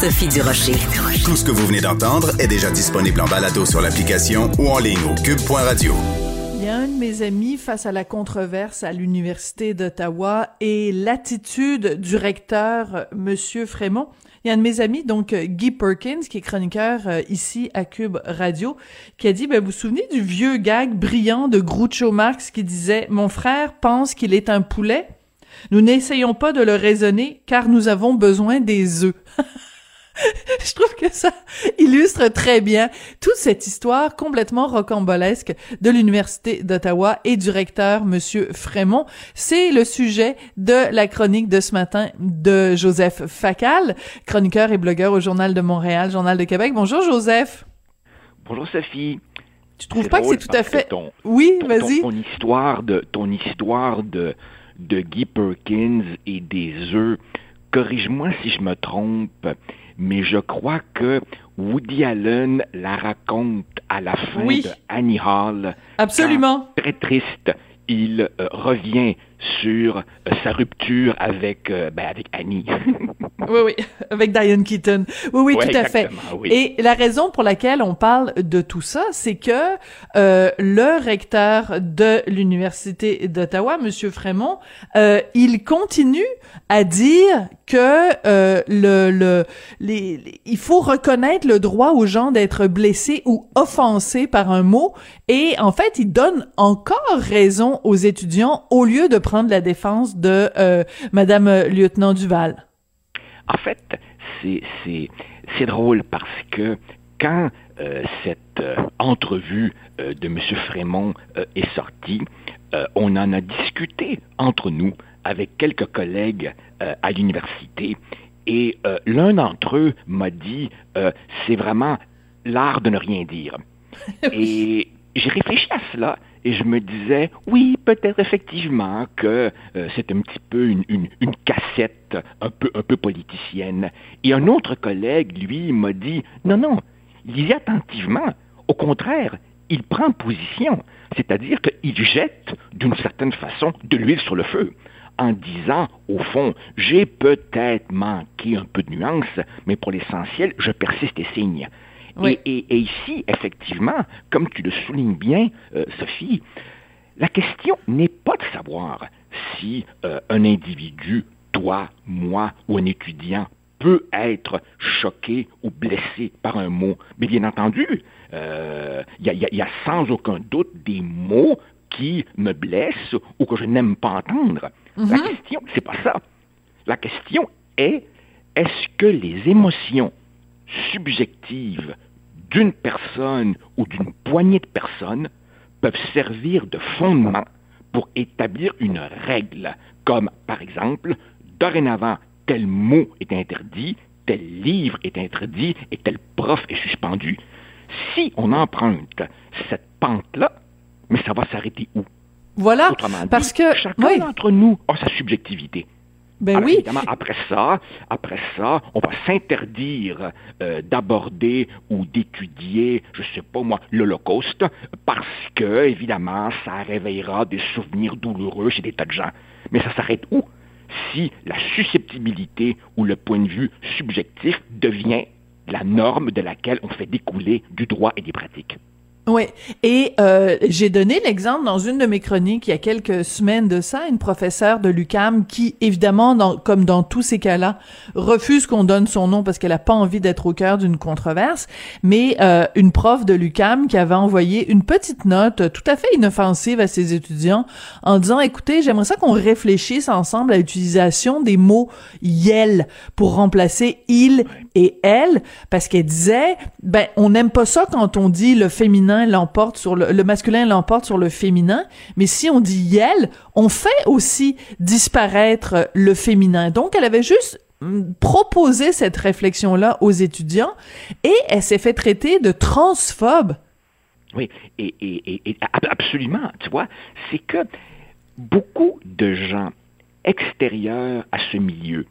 Sophie Durocher. Tout ce que vous venez d'entendre est déjà disponible en balado sur l'application ou en ligne au cube.radio. Il y a un de mes amis face à la controverse à l'Université d'Ottawa et l'attitude du recteur, Monsieur Frémont. Il y a un de mes amis, donc Guy Perkins, qui est chroniqueur euh, ici à Cube Radio, qui a dit, ben, vous vous souvenez du vieux gag brillant de Groucho Marx qui disait, mon frère pense qu'il est un poulet? Nous n'essayons pas de le raisonner car nous avons besoin des œufs. Je trouve que ça illustre très bien toute cette histoire complètement rocambolesque de l'Université d'Ottawa et du recteur, Monsieur Frémont. C'est le sujet de la chronique de ce matin de Joseph Facal, chroniqueur et blogueur au Journal de Montréal, Journal de Québec. Bonjour, Joseph. Bonjour, Sophie. Tu trouves pas que c'est tout à fait... Ton, oui, vas-y. Ton, ton, histoire de... Ton histoire de de Guy Perkins et des œufs. Corrige-moi si je me trompe, mais je crois que Woody Allen la raconte à la fin oui. de Annie Hall. Absolument. Très triste, il euh, revient sur euh, sa rupture avec, euh, ben, avec Annie. oui, oui, avec Diane Keaton. Oui, oui, ouais, tout à fait. Oui. Et la raison pour laquelle on parle de tout ça, c'est que euh, le recteur de l'Université d'Ottawa, Monsieur Frémont, euh, il continue à dire que euh, le, le les, les, il faut reconnaître le droit aux gens d'être blessés ou offensés par un mot et en fait il donne encore raison aux étudiants au lieu de prendre la défense de euh, Madame lieutenant Duval. En fait, c'est drôle parce que quand euh, cette euh, entrevue euh, de M. Frémont est sortie, on en a discuté entre nous avec quelques collègues à l'université et l'un d'entre eux m'a dit c'est vraiment l'art de ne rien dire. et j'ai réfléchi à cela et je me disais, oui, peut-être effectivement que euh, c'est un petit peu une, cassette un peu, un peu politicienne. Et un autre collègue, lui, m'a dit, non, non, lisez attentivement. Au contraire, il prend position, c'est-à-dire qu'il jette d'une certaine façon de l'huile sur le feu en disant, au fond, j'ai peut-être manqué un peu de nuance, mais pour l'essentiel, je persiste et signe. Oui. Et, et, et, ici, effectivement, comme tu le soulignes bien, euh, Sophie, la question n'est pas de savoir si euh, un individu, toi, moi ou un étudiant, peut être choqué ou blessé par un mot. Mais bien entendu, il euh, y, y, y, a sans aucun doute des mots qui me blessent ou que je n'aime pas entendre. Mm -hmm. La question, c'est pas ça. La question est, est-ce que les émotions subjectives d'une personne ou d'une poignée de personnes peuvent servir de fondement pour établir une règle, comme par exemple, dorénavant, tel mot est interdit, tel livre est interdit et tel prof est suspendu. Si on emprunte cette pente-là, mais ça va s'arrêter où? Voilà, Autrement parce que chacun oui. d'entre nous a sa subjectivité. Ben Alors, oui. Évidemment, après ça, après ça, on va s'interdire euh, d'aborder ou d'étudier, je sais pas moi, l'Holocauste, parce que, évidemment, ça réveillera des souvenirs douloureux chez des tas de gens. Mais ça s'arrête où? Si la susceptibilité ou le point de vue subjectif devient la norme de laquelle on fait découler du droit et des pratiques. Oui, et euh, j'ai donné l'exemple dans une de mes chroniques il y a quelques semaines de ça, une professeure de l'UCAM qui, évidemment, comme dans tous ces cas-là, refuse qu'on donne son nom parce qu'elle a pas envie d'être au cœur d'une controverse, mais euh, une prof de l'UCAM qui avait envoyé une petite note tout à fait inoffensive à ses étudiants en disant, écoutez, j'aimerais ça qu'on réfléchisse ensemble à l'utilisation des mots « yel » pour remplacer « il » et « elle », parce qu'elle disait, ben, on n'aime pas ça quand on dit le féminin l'emporte sur le, le masculin l'emporte sur le féminin, mais si on dit yel, on fait aussi disparaître le féminin. Donc, elle avait juste proposé cette réflexion-là aux étudiants et elle s'est fait traiter de transphobe. Oui, et, et, et, et absolument, tu vois, c'est que beaucoup de gens extérieurs à ce milieu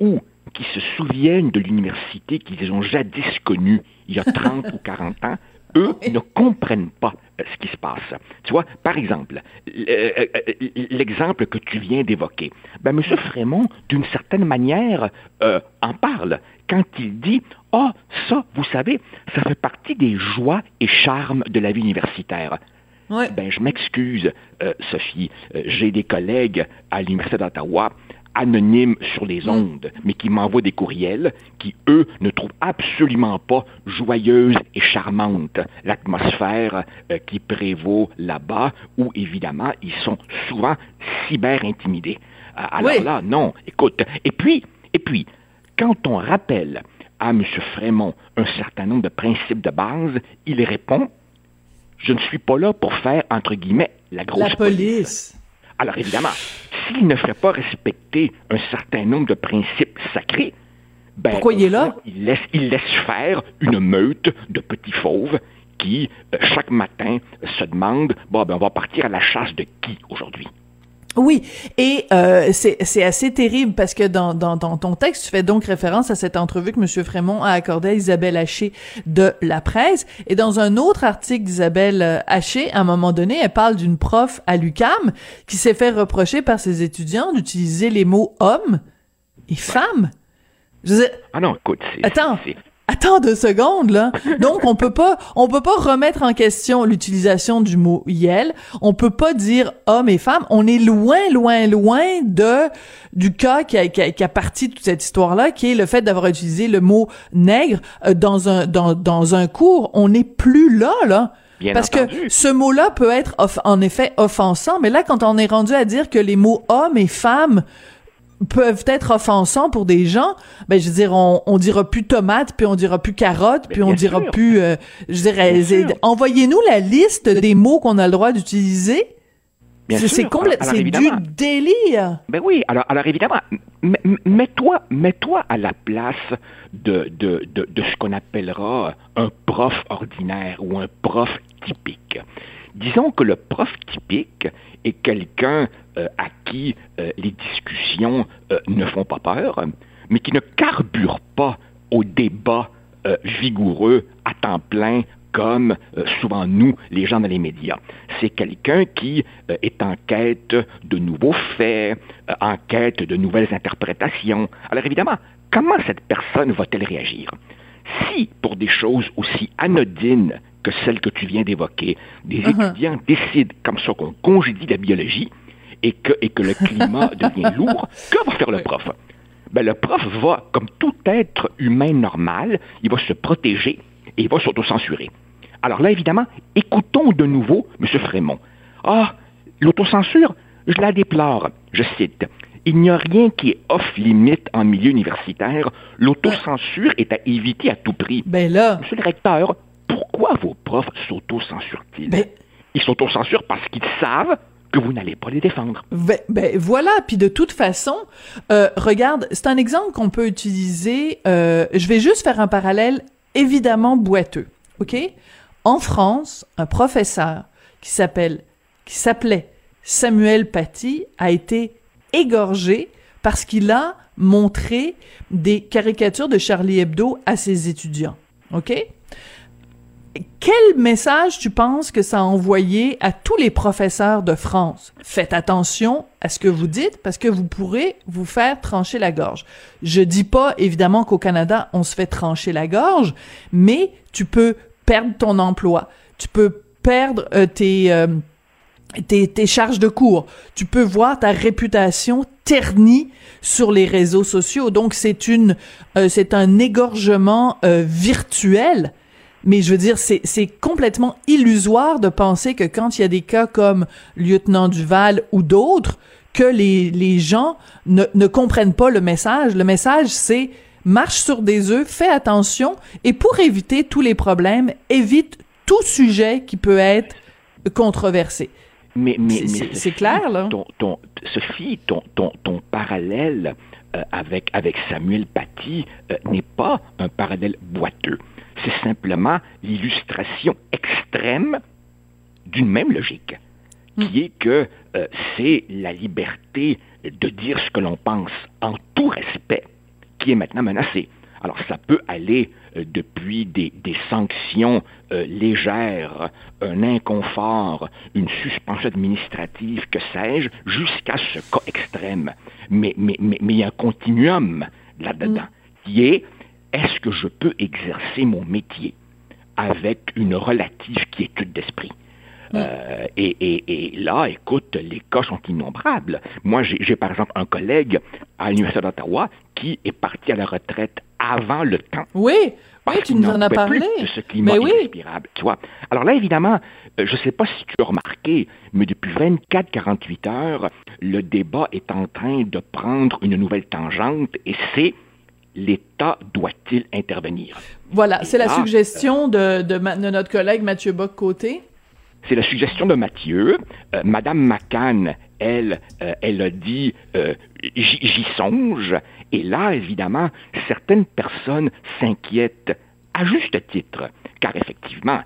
ou qui se souviennent de l'université qu'ils ont jadis connue il y a 30 ou 40 ans, eux ne comprennent pas euh, ce qui se passe. Tu vois, par exemple, euh, l'exemple que tu viens d'évoquer, ben, M. Frémont, d'une certaine manière, euh, en parle quand il dit Ah, oh, ça, vous savez, ça fait partie des joies et charmes de la vie universitaire. Ben, je m'excuse, euh, Sophie. Euh, j'ai des collègues à l'Université d'Ottawa anonymes sur les mm. ondes, mais qui m'envoient des courriels qui, eux, ne trouvent absolument pas joyeuse et charmante l'atmosphère euh, qui prévaut là-bas, où, évidemment, ils sont souvent cyber intimidés. alors là, non, écoute. Et puis, et puis, quand on rappelle à M. Frémont un certain nombre de principes de base, il répond je ne suis pas là pour faire, entre guillemets, la grosse la police. Alors évidemment, s'il ne fait pas respecter un certain nombre de principes sacrés, ben, Pourquoi il est là? Il laisse, il laisse faire une meute de petits fauves qui, euh, chaque matin, se demandent, bon, ben, on va partir à la chasse de qui aujourd'hui? Oui, et euh, c'est assez terrible parce que dans, dans, dans, ton texte, tu fais donc référence à cette entrevue que M. Frémont a accordée à Isabelle Haché de La Presse. Et dans un autre article d'Isabelle euh, Haché, à un moment donné, elle parle d'une prof à l'UCAM qui s'est fait reprocher par ses étudiants d'utiliser les mots homme et femme. Je ah non, écoute, Attends, Attends deux secondes là. Donc on peut pas on peut pas remettre en question l'utilisation du mot yel. On peut pas dire homme et femme. On est loin loin loin de du cas qui a, qui a, parti de toute cette histoire là, qui est le fait d'avoir utilisé le mot nègre euh, dans un dans dans un cours. On n'est plus là là. Parce que ce mot-là peut être en effet offensant, mais là, quand on est rendu à dire que les mots homme et femme peuvent être offensants pour des gens, ben je veux dire, on, on dira plus tomate, puis on dira plus carotte, puis on dira plus, euh, je dirais, envoyez-nous la liste des mots qu'on a le droit d'utiliser. C'est complètement, c'est du délire. Ben oui, alors, alors évidemment, mets-toi, mets-toi à la place de, de, de, de ce qu'on appellera un prof ordinaire ou un prof typique. Disons que le prof typique est quelqu'un euh, à qui euh, les discussions euh, ne font pas peur, mais qui ne carbure pas au débat vigoureux à temps plein comme souvent nous, les gens dans les médias. C'est quelqu'un qui est en quête de nouveaux faits, en quête de nouvelles interprétations. Alors évidemment, comment cette personne va-t-elle réagir? Si, pour des choses aussi anodines que celles que tu viens d'évoquer, des uh-huh. étudiants décident comme ça qu'on congédie la biologie, et que, et que le climat devient lourd, que va faire le prof? Ben, le prof va, comme tout être humain normal, il va se protéger et il va s'autocensurer. Alors là, évidemment, écoutons de nouveau M. Frémont. Ah, l'autocensure, je la déplore. Je cite. Il n'y a rien qui est off-limite en milieu universitaire. L'autocensure est à éviter à tout prix. Ben là. Monsieur le recteur, pourquoi vos profs s'autocensurent-ils? Ben... Ils s'autocensurent parce qu'ils savent que vous n'allez pas les défendre. Ben, ben, voilà, puis de toute façon, euh, regarde, c'est un exemple qu'on peut utiliser. Euh, je vais juste faire un parallèle évidemment boiteux, ok? En France, un professeur qui s'appelle, qui s'appelait Samuel Paty a été égorgé parce qu'il a montré des caricatures de Charlie Hebdo à ses étudiants, ok? Quel message tu penses que ça a envoyé à tous les professeurs de France? Faites attention à ce que vous dites parce que vous pourrez vous faire trancher la gorge. Je dis pas évidemment qu'au Canada on se fait trancher la gorge, mais tu peux perdre ton emploi, tu peux perdre euh, tes, euh, tes, tes charges de cours, tu peux voir ta réputation ternie sur les réseaux sociaux. Donc c'est une euh, c'est un égorgement virtuel mais je veux dire, c'est complètement illusoire de penser que quand il y a des cas comme lieutenant Duval ou d'autres, que les, les gens ne, ne comprennent pas le message. Le message, c'est marche sur des œufs, fais attention, et pour éviter tous les problèmes, évite tout sujet qui peut être controversé. Mais, mais, c'est clair, là. Ton, ton, Sophie, ton, ton, ton parallèle euh, avec, avec Samuel Paty euh, n'est pas un parallèle boiteux c'est simplement l'illustration extrême d'une même logique, qui hmm. est que euh, c'est la liberté de dire ce que l'on pense en tout respect qui est maintenant menacée. Alors ça peut aller euh, depuis des, sanctions euh, légères, un inconfort, une suspension administrative, que sais-je, jusqu'à ce cas extrême. Mais, mais, mais, il y a un continuum là-dedans, hmm. qui est est-ce que je peux exercer mon métier avec une relative quiétude d'esprit? Euh, et, là, écoute, les cas sont innombrables. Moi, j'ai par exemple un collègue à l'Université d'Ottawa qui est parti à la retraite avant le temps. Oui, oui, tu nous en as parlé. de ce climat mais oui. irrespirable, tu vois. Alors là, évidemment, euh, je ne sais pas si tu as remarqué, mais depuis 24-48 heures, le débat est en train de prendre une nouvelle tangente et c'est l'État doit-il intervenir? Voilà, c'est la suggestion de, de, notre collègue Mathieu Bock-Côté. C'est la suggestion de Mathieu. Euh, Madame McCann, elle, euh, elle a dit euh, j'y songe. Et là, évidemment, certaines personnes s'inquiètent à juste titre, car effectivement,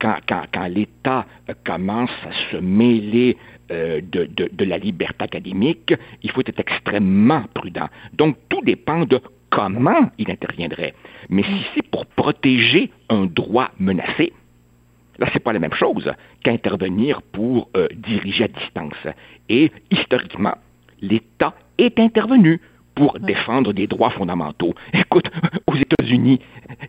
quand, quand, l'État commence à se mêler de, de, de, la liberté académique, il faut être extrêmement prudent. Donc, tout dépend de comment il interviendrait? Mais si c'est pour protéger un droit menacé, Là, c'est pas la même chose qu'intervenir pour euh, diriger à distance. Et historiquement, l'État est intervenu pour défendre des droits fondamentaux. Écoute, aux États-Unis,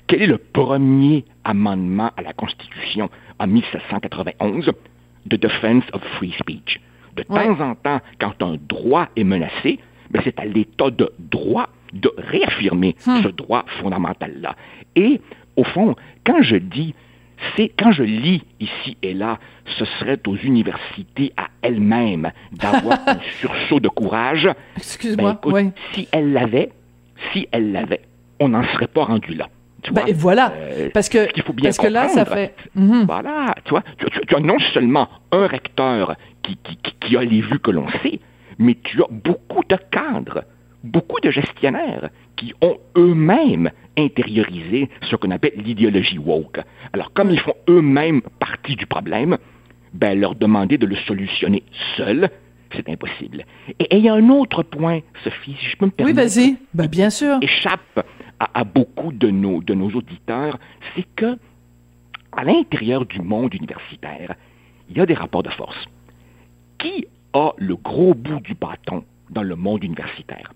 quel est le premier amendement à la Constitution en 1791? The Defense of Free Speech. De temps en temps, quand un droit est menacé, ben, c'est à l'État de droit de réaffirmer hmm. ce droit fondamental-là. Et, au fond, quand je dis c'est quand je lis ici et là, ce serait aux universités à elles-mêmes d'avoir un sursaut de courage. Excuse-moi. Ben, si elles l'avaient, si elles l'avaient, on n'en serait pas rendu là. Ben, voilà, euh, parce que, parce que là, ça fait... Mhm. Voilà, tu vois, tu, as non seulement un recteur qui, qui a les vues que l'on sait, mais tu as beaucoup de cadres, beaucoup de gestionnaires qui ont eux-mêmes intériorisé ce qu'on appelle l'idéologie woke. Alors, comme ils font eux-mêmes partie du problème, ben, leur demander de le solutionner seul, c'est impossible. Et il y a un autre point, Sophie, si je peux me permettre. Oui, vas-y. Ben, bien sûr. Échappe à, beaucoup de nos, de nos auditeurs, c'est que, à l'intérieur du monde universitaire, il y a des rapports de force. Qui a le gros bout du bâton dans le monde universitaire?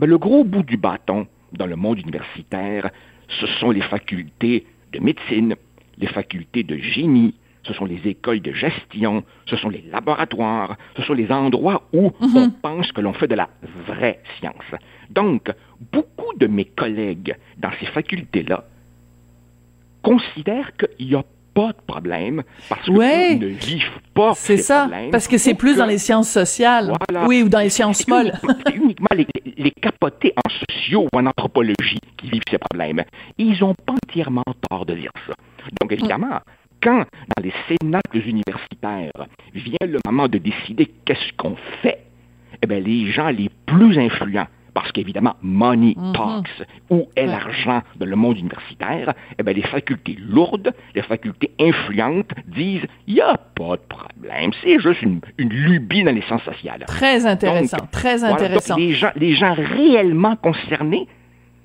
Le gros bout du bâton dans le monde universitaire, ce sont les facultés de médecine, les facultés de génie, ce sont les écoles de gestion, ce sont les laboratoires, ce sont les endroits où mhm. on pense que l'on fait de la vraie science. Donc, beaucoup de mes collègues dans ces facultés-là considèrent qu'il y a pas de problème parce qu'ils ne vivent pas C'est ça, parce que c'est plus dans les sciences sociales, oui, ou dans les sciences molles. C'est uniquement les, les, capotés en sociaux ou en anthropologie qui vivent ces problèmes. Ils n'ont pas entièrement tort de dire ça. Donc, évidemment, quand dans les cénacles universitaires vient le moment de décider qu'est-ce qu'on fait, eh bien, les gens les plus influents parce qu'évidemment, money mhm. talks, où est l'argent dans le monde universitaire, eh bien, les facultés lourdes, les facultés influentes disent, il n'y a pas de problème, c'est juste une, lubie dans les sciences sociales. Très intéressant, très intéressant. les, gens, les gens réellement concernés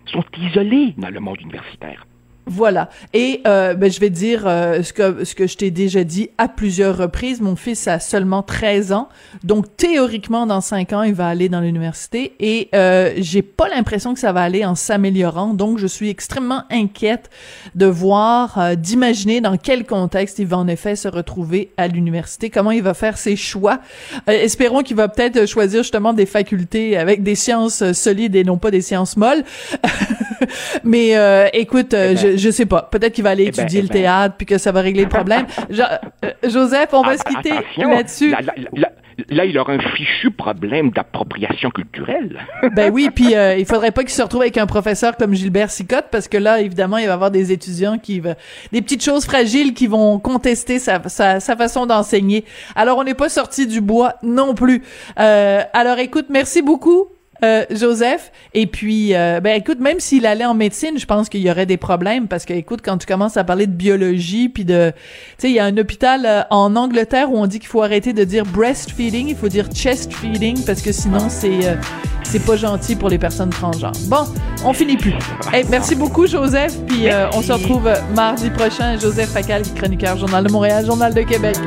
sont isolés dans le monde universitaire. Voilà. Et euh, ben, je vais dire euh, ce que ce que je t'ai déjà dit à plusieurs reprises. Mon fils a seulement 13 ans, donc théoriquement dans 5 ans il va aller dans l'université et euh, j'ai pas l'impression que ça va aller en s'améliorant. Donc je suis extrêmement inquiète de voir, euh, d'imaginer dans quel contexte il va en effet se retrouver à l'université, comment il va faire ses choix. Euh, espérons qu'il va peut-être choisir justement des facultés avec des sciences solides et non pas des sciences molles. Mais écoute, eh ben, je je sais pas. Peut-être qu'il va aller eh ben, étudier eh le ben. théâtre puis que ça va régler le problème. Euh, Joseph, on va se quitter là-dessus. Là, il aura un fichu problème d'appropriation culturelle. ben oui, puis euh, il faudrait pas qu'il se retrouve avec un professeur comme Gilbert Sicotte, parce que là, évidemment, il va y avoir des étudiants qui va, des petites choses fragiles qui vont contester sa, sa, façon d'enseigner. Alors, on n'est pas sorti du bois non plus. Euh, alors, écoute, merci beaucoup. Euh, Joseph. Et puis, euh, ben écoute, même s'il allait en médecine, je pense qu'il y aurait des problèmes parce que, écoute, quand tu commences à parler de biologie, puis de, tu sais, il y a un hôpital euh, en Angleterre où on dit qu'il faut arrêter de dire breastfeeding, il faut dire chest feeding parce que sinon c'est euh, c'est pas gentil pour les personnes transgenres. Bon, on finit plus. Merci beaucoup Joseph, puis on se retrouve mardi prochain. Joseph Facal, chroniqueur Journal de Montréal, Journal de Québec.